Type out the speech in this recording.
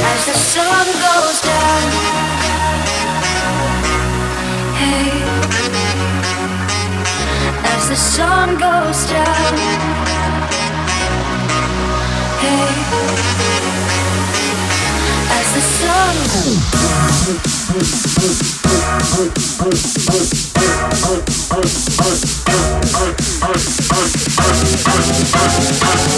as the sun goes down. Hey, as the sun goes down. Hey, as the sun goes down.